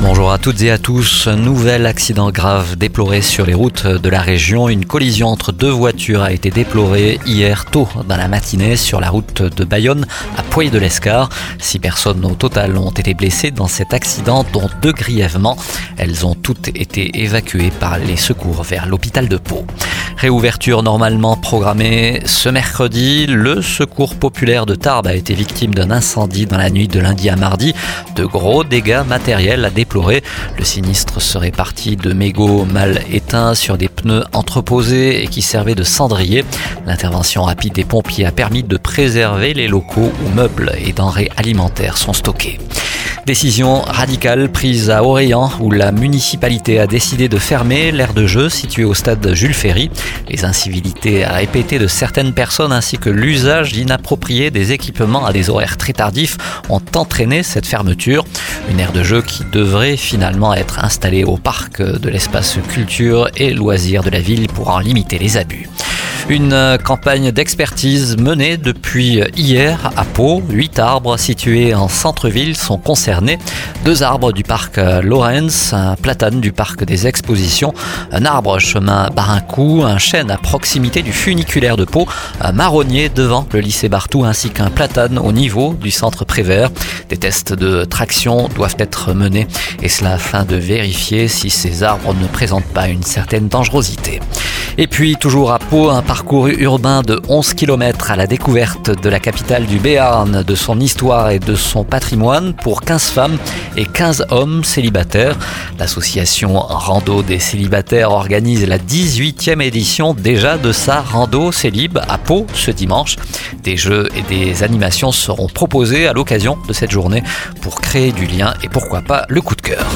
Bonjour à toutes et à tous. Nouvel accident grave déploré sur les routes de la région. Une collision entre deux voitures a été déplorée hier tôt dans la matinée sur la route de Bayonne à Poyer de l'Escar. Six personnes au total ont été blessées dans cet accident, dont deux grièvement. Elles ont toutes été évacuées par les secours vers l'hôpital de Pau. Réouverture normalement programmée ce mercredi. Le secours populaire de Tarbes a été victime d'un incendie dans la nuit de lundi à mardi. De gros dégâts matériels à Le sinistre serait parti de mégots mal éteints sur des pneus entreposés et qui servaient de cendrier. L'intervention rapide des pompiers a permis de préserver les locaux où meubles et denrées alimentaires sont stockés. Décision radicale prise à Orléans où la municipalité a décidé de fermer l'aire de jeu située au stade Jules Ferry. Les incivilités à répéter de certaines personnes ainsi que l'usage inapproprié des équipements à des horaires très tardifs ont entraîné cette fermeture. Une aire de jeu qui devrait finalement être installée au parc de l'espace culture et loisirs de la ville pour en limiter les abus. Une euh, campagne d'expertise menée depuis hier à Pau. Huit arbres situés en centre-ville sont concernés. Deux arbres du parc euh, Lorenz, un platane du parc des expositions, un arbre chemin Barincou, un chêne à proximité du funiculaire de Pau, un marronnier devant le lycée Bartou ainsi qu'un platane au niveau du centre Prévert. Des tests de traction doivent être menés et cela afin de vérifier si ces arbres ne présentent pas une certaine dangerosité. Et puis toujours à Pau, un parcours urbain de 11 km à la découverte de la capitale du Béarn, de son histoire et de son patrimoine pour 15 femmes et 15 hommes célibataires. L'association Rando des célibataires organise la 18e édition déjà de sa Rando Célib à Pau ce dimanche. Des jeux et des animations seront proposés à l'occasion de cette journée pour créer du lien et pourquoi pas le coup de cœur.